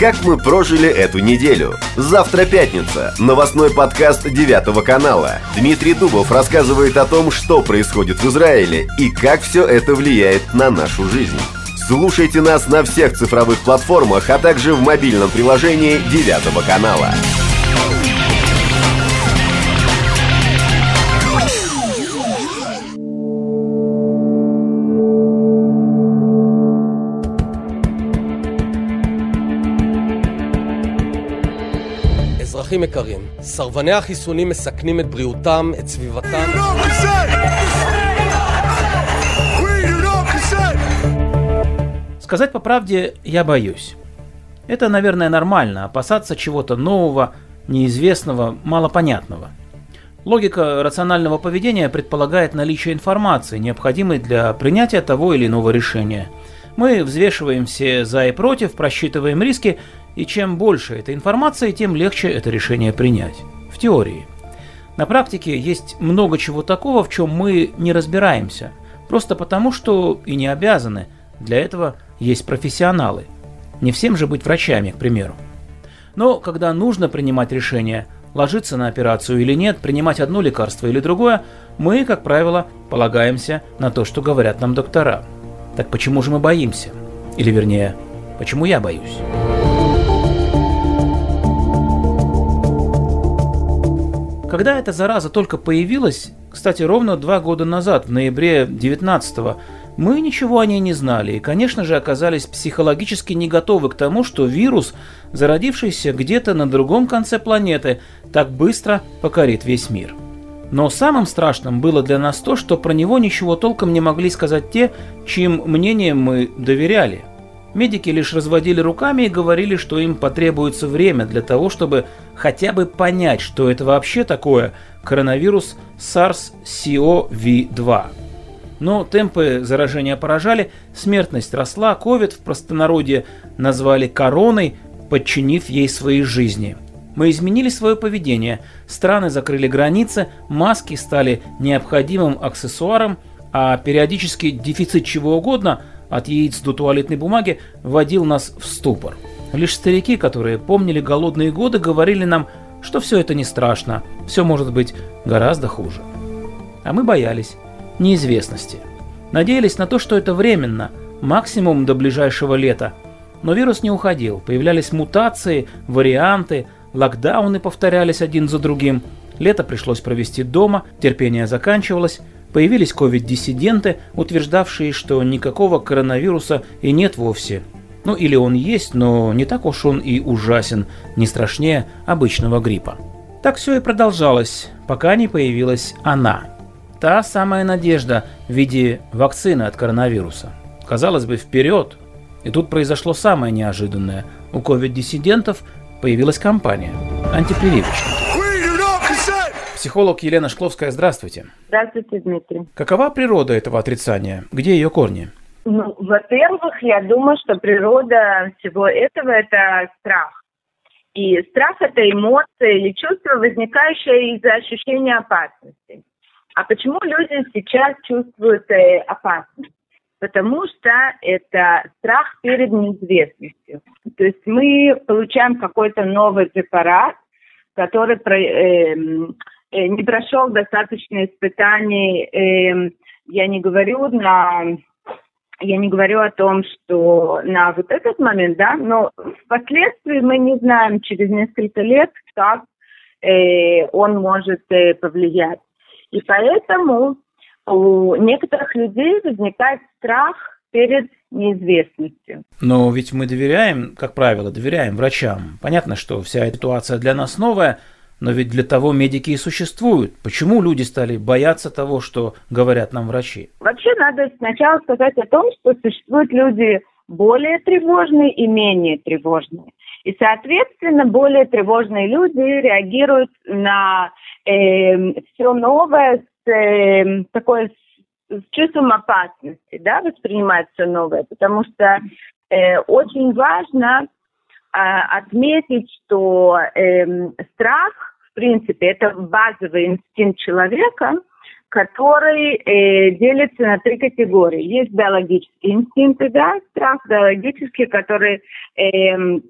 как мы прожили эту неделю. Завтра пятница. Новостной подкаст 9 канала. Дмитрий Дубов рассказывает о том, что происходит в Израиле и как все это влияет на нашу жизнь. Слушайте нас на всех цифровых платформах, а также в мобильном приложении 9 канала. אזרחים יקרים, סרבני החיסונים מסכנים את בריאותם, את סביבתם... Сказать по правде, я боюсь. Это, наверное, нормально, опасаться чего-то нового, неизвестного, малопонятного. Логика рационального поведения предполагает наличие информации, необходимой для принятия того или иного решения. Мы взвешиваем все за и против, просчитываем риски, и чем больше этой информации, тем легче это решение принять. В теории. На практике есть много чего такого, в чем мы не разбираемся, просто потому что и не обязаны. Для этого есть профессионалы. Не всем же быть врачами, к примеру. Но когда нужно принимать решение, ложиться на операцию или нет, принимать одно лекарство или другое, мы, как правило, полагаемся на то, что говорят нам доктора. Так почему же мы боимся? Или вернее, почему я боюсь? Когда эта зараза только появилась, кстати, ровно два года назад, в ноябре 19 мы ничего о ней не знали и, конечно же, оказались психологически не готовы к тому, что вирус, зародившийся где-то на другом конце планеты, так быстро покорит весь мир. Но самым страшным было для нас то, что про него ничего толком не могли сказать те, чьим мнением мы доверяли – Медики лишь разводили руками и говорили, что им потребуется время для того, чтобы хотя бы понять, что это вообще такое коронавирус SARS-CoV-2. Но темпы заражения поражали, смертность росла, ковид в простонародье назвали короной, подчинив ей свои жизни. Мы изменили свое поведение, страны закрыли границы, маски стали необходимым аксессуаром, а периодический дефицит чего угодно – от яиц до туалетной бумаги вводил нас в ступор. Лишь старики, которые помнили голодные годы, говорили нам, что все это не страшно, все может быть гораздо хуже. А мы боялись неизвестности. Надеялись на то, что это временно, максимум до ближайшего лета. Но вирус не уходил, появлялись мутации, варианты, локдауны повторялись один за другим. Лето пришлось провести дома, терпение заканчивалось, Появились ковид-диссиденты, утверждавшие, что никакого коронавируса и нет вовсе. Ну или он есть, но не так уж он и ужасен, не страшнее обычного гриппа. Так все и продолжалось, пока не появилась она. Та самая надежда в виде вакцины от коронавируса. Казалось бы, вперед. И тут произошло самое неожиданное. У ковид-диссидентов появилась компания – антипрививочники. Психолог Елена Шкловская, здравствуйте. Здравствуйте, Дмитрий. Какова природа этого отрицания? Где ее корни? Ну, во-первых, я думаю, что природа всего этого – это страх. И страх – это эмоция или чувство, возникающее из-за ощущения опасности. А почему люди сейчас чувствуют э, опасность? Потому что это страх перед неизвестностью. То есть мы получаем какой-то новый препарат, который э, Э, не прошел достаточно испытаний. Эм, я не говорю на я не говорю о том, что на вот этот момент, да, но впоследствии мы не знаем через несколько лет, как э, он может э, повлиять. И поэтому у некоторых людей возникает страх перед неизвестностью. Но ведь мы доверяем, как правило, доверяем врачам. Понятно, что вся эта ситуация для нас новая – но ведь для того медики и существуют. Почему люди стали бояться того, что говорят нам врачи? Вообще надо сначала сказать о том, что существуют люди более тревожные и менее тревожные. И, соответственно, более тревожные люди реагируют на э, все новое с э, такой с чувством опасности, да, воспринимают все новое, потому что э, очень важно э, отметить, что э, страх в принципе, это базовый инстинкт человека, который э, делится на три категории. Есть биологические инстинкты, да, страх биологический, который э,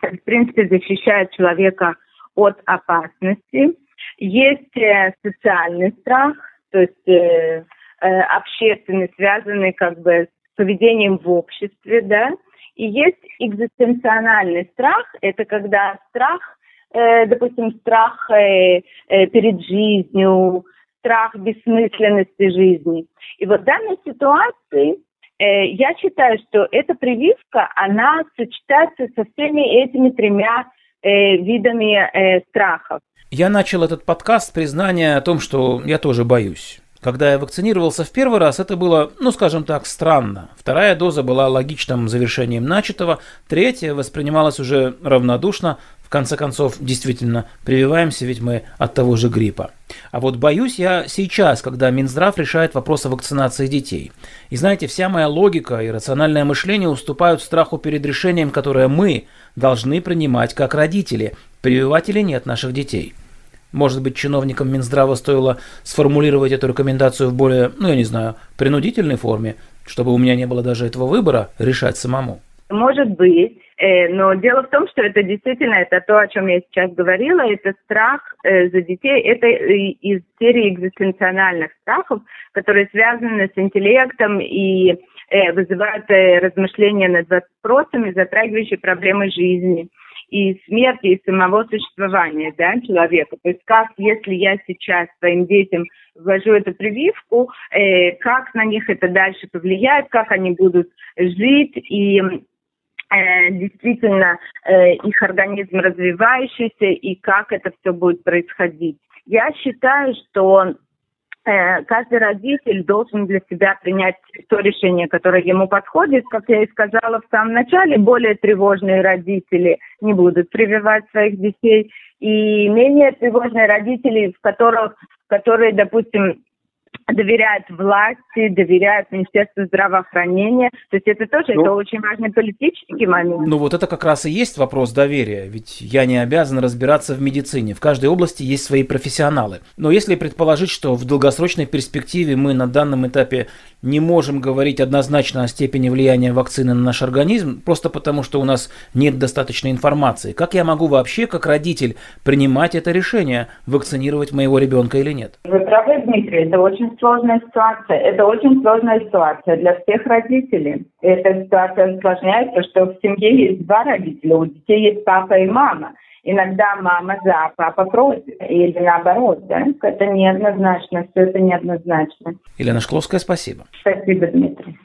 в принципе, защищает человека от опасности. Есть э, социальный страх, то есть э, э, общественный, связанный как бы с поведением в обществе, да. И есть экзистенциональный страх, это когда страх, э, допустим, страх э, э, перед жизнью, страх бессмысленности жизни. И вот в данной ситуации я считаю, что эта прививка, она сочетается со всеми этими тремя видами страхов. Я начал этот подкаст с признания о том, что я тоже боюсь. Когда я вакцинировался в первый раз, это было, ну скажем так, странно. Вторая доза была логичным завершением начатого, третья воспринималась уже равнодушно. В конце концов, действительно, прививаемся, ведь мы от того же гриппа. А вот боюсь я сейчас, когда Минздрав решает вопрос о вакцинации детей. И знаете, вся моя логика и рациональное мышление уступают страху перед решением, которое мы должны принимать как родители, прививать или нет наших детей – может быть, чиновникам Минздрава стоило сформулировать эту рекомендацию в более, ну я не знаю, принудительной форме, чтобы у меня не было даже этого выбора решать самому. Может быть, э, но дело в том, что это действительно это то, о чем я сейчас говорила, это страх э, за детей, это из серии экзистенциональных страхов, которые связаны с интеллектом и э, вызывают размышления над вопросами, затрагивающие проблемы жизни и смерти, и самого существования да, человека. То есть как, если я сейчас своим детям ввожу эту прививку, э, как на них это дальше повлияет, как они будут жить, и э, действительно э, их организм развивающийся, и как это все будет происходить. Я считаю, что каждый родитель должен для себя принять то решение, которое ему подходит. Как я и сказала в самом начале, более тревожные родители не будут прививать своих детей. И менее тревожные родители, в которых, которые, допустим, доверяют власти, доверяют Министерству здравоохранения. То есть это тоже ну, это очень важный политический момент. Ну вот это как раз и есть вопрос доверия. Ведь я не обязан разбираться в медицине. В каждой области есть свои профессионалы. Но если предположить, что в долгосрочной перспективе мы на данном этапе не можем говорить однозначно о степени влияния вакцины на наш организм, просто потому что у нас нет достаточной информации, как я могу вообще, как родитель, принимать это решение, вакцинировать моего ребенка или нет? Вы правы, Дмитрий, это очень сложная ситуация. Это очень сложная ситуация для всех родителей. Эта ситуация осложняется, что в семье есть два родителя, у детей есть папа и мама. Иногда мама за, папа против. Или наоборот, да? Это неоднозначно, все это неоднозначно. Елена Шкловская, спасибо. Спасибо, Дмитрий.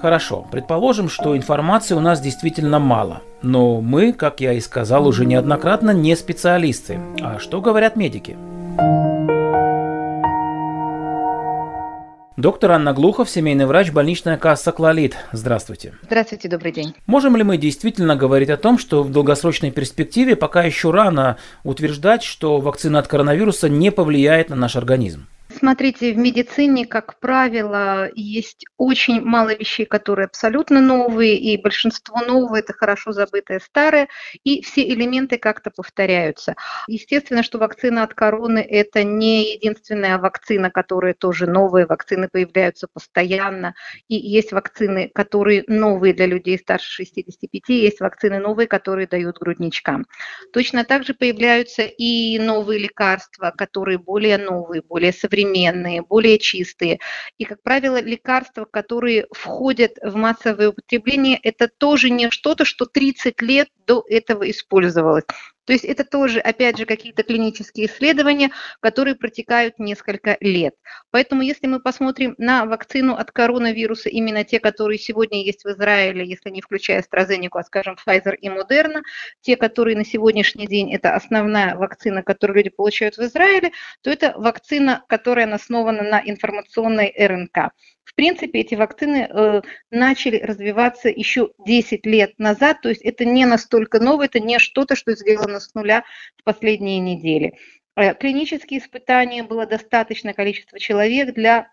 Хорошо, предположим, что информации у нас действительно мало. Но мы, как я и сказал уже неоднократно, не специалисты. А что говорят медики? Доктор Анна Глухов, семейный врач, больничная касса «Клолит». Здравствуйте. Здравствуйте, добрый день. Можем ли мы действительно говорить о том, что в долгосрочной перспективе пока еще рано утверждать, что вакцина от коронавируса не повлияет на наш организм? Смотрите, в медицине, как правило, есть очень мало вещей, которые абсолютно новые, и большинство нового – это хорошо забытое старое, и все элементы как-то повторяются. Естественно, что вакцина от короны – это не единственная вакцина, которая тоже новая, вакцины появляются постоянно, и есть вакцины, которые новые для людей старше 65, есть вакцины новые, которые дают грудничкам. Точно так же появляются и новые лекарства, которые более новые, более современные, современные, более чистые. И, как правило, лекарства, которые входят в массовое употребление, это тоже не что-то, что 30 лет до этого использовалось. То есть это тоже, опять же, какие-то клинические исследования, которые протекают несколько лет. Поэтому если мы посмотрим на вакцину от коронавируса, именно те, которые сегодня есть в Израиле, если не включая AstraZeneca, а, скажем, Pfizer и Moderna, те, которые на сегодняшний день это основная вакцина, которую люди получают в Израиле, то это вакцина, которая основана на информационной РНК. В принципе, эти вакцины э, начали развиваться еще 10 лет назад, то есть это не настолько новое, это не что-то, что сделано с нуля в последние недели. Э, клинические испытания было достаточное количество человек для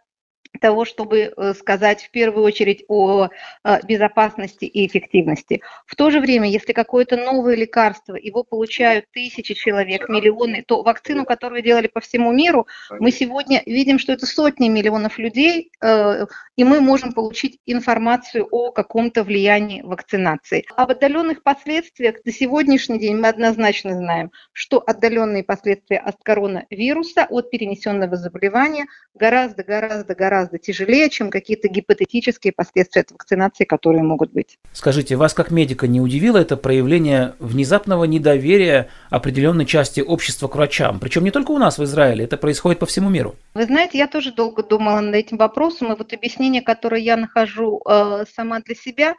того, чтобы э, сказать в первую очередь о э, безопасности и эффективности. В то же время, если какое-то новое лекарство, его получают тысячи человек, миллионы, то вакцину, которую делали по всему миру, мы сегодня видим, что это сотни миллионов людей, э, и мы можем получить информацию о каком-то влиянии вакцинации. Об отдаленных последствиях на сегодняшний день мы однозначно знаем, что отдаленные последствия от коронавируса, от перенесенного заболевания гораздо-гораздо-гораздо гораздо тяжелее, чем какие-то гипотетические последствия от вакцинации, которые могут быть. Скажите, вас как медика не удивило это проявление внезапного недоверия определенной части общества к врачам? Причем не только у нас в Израиле, это происходит по всему миру. Вы знаете, я тоже долго думала над этим вопросом, и вот объяснение, которое я нахожу э, сама для себя,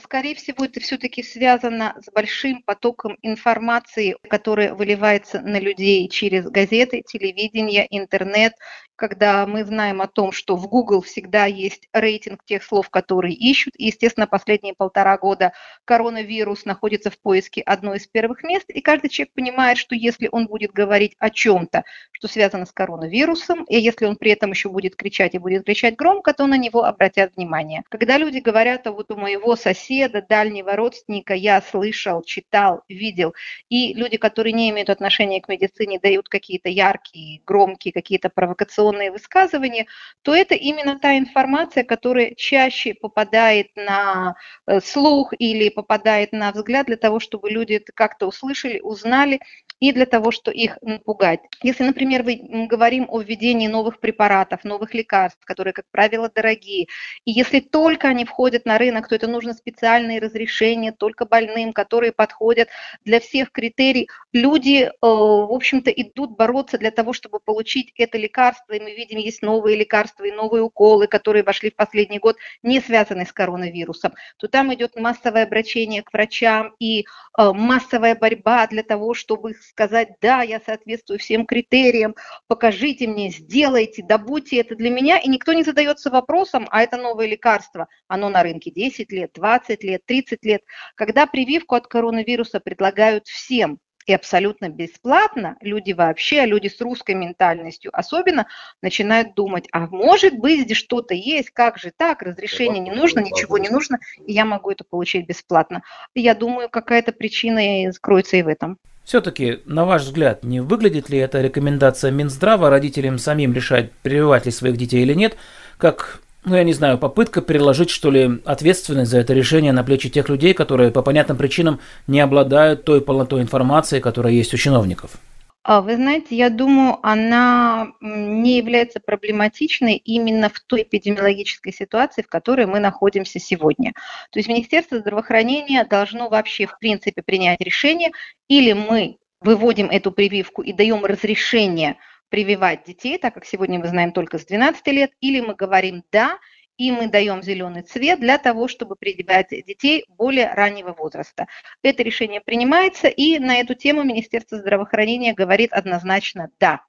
скорее всего, это все-таки связано с большим потоком информации, которая выливается на людей через газеты, телевидение, интернет когда мы знаем о том, что в Google всегда есть рейтинг тех слов, которые ищут. И, естественно, последние полтора года коронавирус находится в поиске одной из первых мест, и каждый человек понимает, что если он будет говорить о чем-то, что связано с коронавирусом, и если он при этом еще будет кричать и будет кричать громко, то на него обратят внимание. Когда люди говорят, а вот у моего соседа, дальнего родственника я слышал, читал, видел, и люди, которые не имеют отношения к медицине, дают какие-то яркие, громкие, какие-то провокационные высказывания, то это именно та информация, которая чаще попадает на э, слух или попадает на взгляд для того, чтобы люди это как-то услышали, узнали и для того, чтобы их напугать. Если, например, мы говорим о введении новых препаратов, новых лекарств, которые, как правило, дорогие, и если только они входят на рынок, то это нужно специальные разрешения только больным, которые подходят для всех критерий. Люди, э, в общем-то, идут бороться для того, чтобы получить это лекарство, и мы видим, есть новые лекарства и новые уколы, которые вошли в последний год, не связанные с коронавирусом, то там идет массовое обращение к врачам и э, массовая борьба для того, чтобы сказать, да, я соответствую всем критериям, покажите мне, сделайте, добудьте это для меня, и никто не задается вопросом, а это новое лекарство, оно на рынке 10 лет, 20 лет, 30 лет, когда прививку от коронавируса предлагают всем, и абсолютно бесплатно, люди вообще, люди с русской ментальностью особенно, начинают думать, а может быть здесь что-то есть, как же так, разрешение не нужно, ничего не нужно, и я могу это получить бесплатно. Я думаю, какая-то причина скроется и в этом. Все-таки, на ваш взгляд, не выглядит ли эта рекомендация Минздрава родителям самим решать, прививать ли своих детей или нет, как ну, я не знаю, попытка переложить, что ли, ответственность за это решение на плечи тех людей, которые по понятным причинам не обладают той полнотой информации, которая есть у чиновников? А, вы знаете, я думаю, она не является проблематичной именно в той эпидемиологической ситуации, в которой мы находимся сегодня. То есть Министерство здравоохранения должно вообще, в принципе, принять решение, или мы выводим эту прививку и даем разрешение прививать детей, так как сегодня мы знаем только с 12 лет, или мы говорим «да», и мы даем зеленый цвет для того, чтобы прививать детей более раннего возраста. Это решение принимается, и на эту тему Министерство здравоохранения говорит однозначно «да».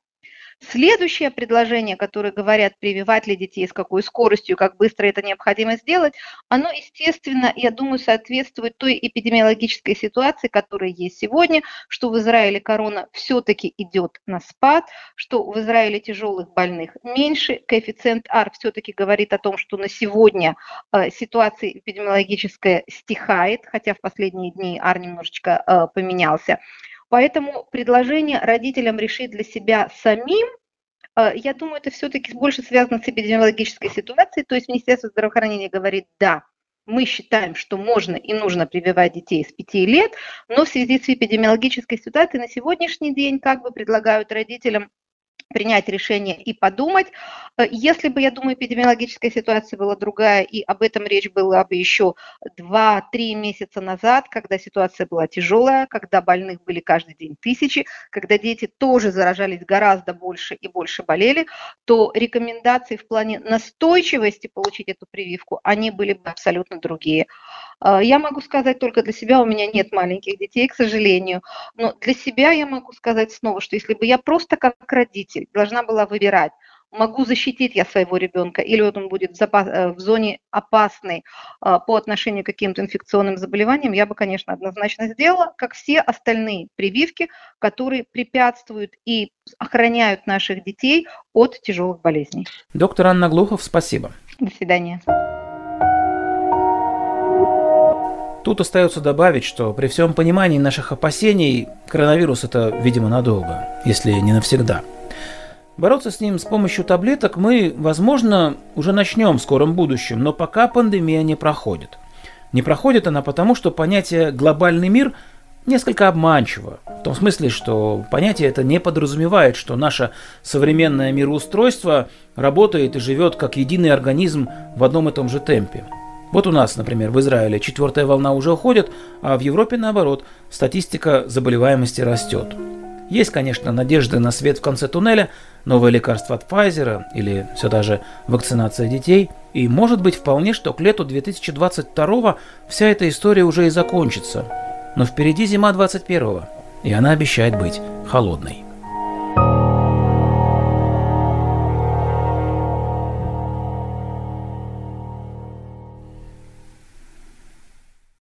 Следующее предложение, которое говорят, прививать ли детей, с какой скоростью, как быстро это необходимо сделать, оно, естественно, я думаю, соответствует той эпидемиологической ситуации, которая есть сегодня, что в Израиле корона все-таки идет на спад, что в Израиле тяжелых больных меньше, коэффициент R все-таки говорит о том, что на сегодня э, ситуация эпидемиологическая стихает, хотя в последние дни R немножечко э, поменялся. Поэтому предложение родителям решить для себя самим, э, я думаю, это все-таки больше связано с эпидемиологической ситуацией. То есть Министерство здравоохранения говорит, да, мы считаем, что можно и нужно прививать детей с 5 лет, но в связи с эпидемиологической ситуацией на сегодняшний день как бы предлагают родителям принять решение и подумать. Э, если бы, я думаю, эпидемиологическая ситуация была другая, и об этом речь была бы еще 2-3 месяца назад, когда ситуация была тяжелая, когда больных были каждый день тысячи, когда дети тоже заражались гораздо больше и больше болели, то рекомендации в плане настойчивости получить эту прививку, они были бы абсолютно другие. Э, я могу сказать только для себя, у меня нет маленьких детей, к сожалению, но для себя я могу сказать снова, что если бы я просто как родитель должна была выбирать, могу защитить я своего ребенка, или вот он будет в, запас, э, в зоне опасной а, по отношению к каким-то инфекционным заболеваниям, я бы, конечно, однозначно сделала, как все остальные прививки, которые препятствуют и охраняют наших детей от тяжелых болезней. Доктор Анна Глухов, спасибо. До свидания. Тут остается добавить, что при всем понимании наших опасений, коронавирус это, видимо, надолго, если не навсегда. Бороться с ним с помощью таблеток мы, возможно, уже начнем в скором будущем, но пока пандемия не проходит. Не проходит она потому, что понятие «глобальный мир» несколько обманчиво. В том смысле, что понятие это не подразумевает, что наше современное мироустройство работает и живет как единый организм в одном и том же темпе. Вот у нас, например, в Израиле четвертая волна уже уходит, а в Европе, наоборот, статистика заболеваемости растет. Есть, конечно, надежды на свет в конце туннеля, новое лекарство от Pfizer или все даже вакцинация детей. И может быть вполне, что к лету 2022 вся эта история уже и закончится. Но впереди зима 21 и она обещает быть холодной.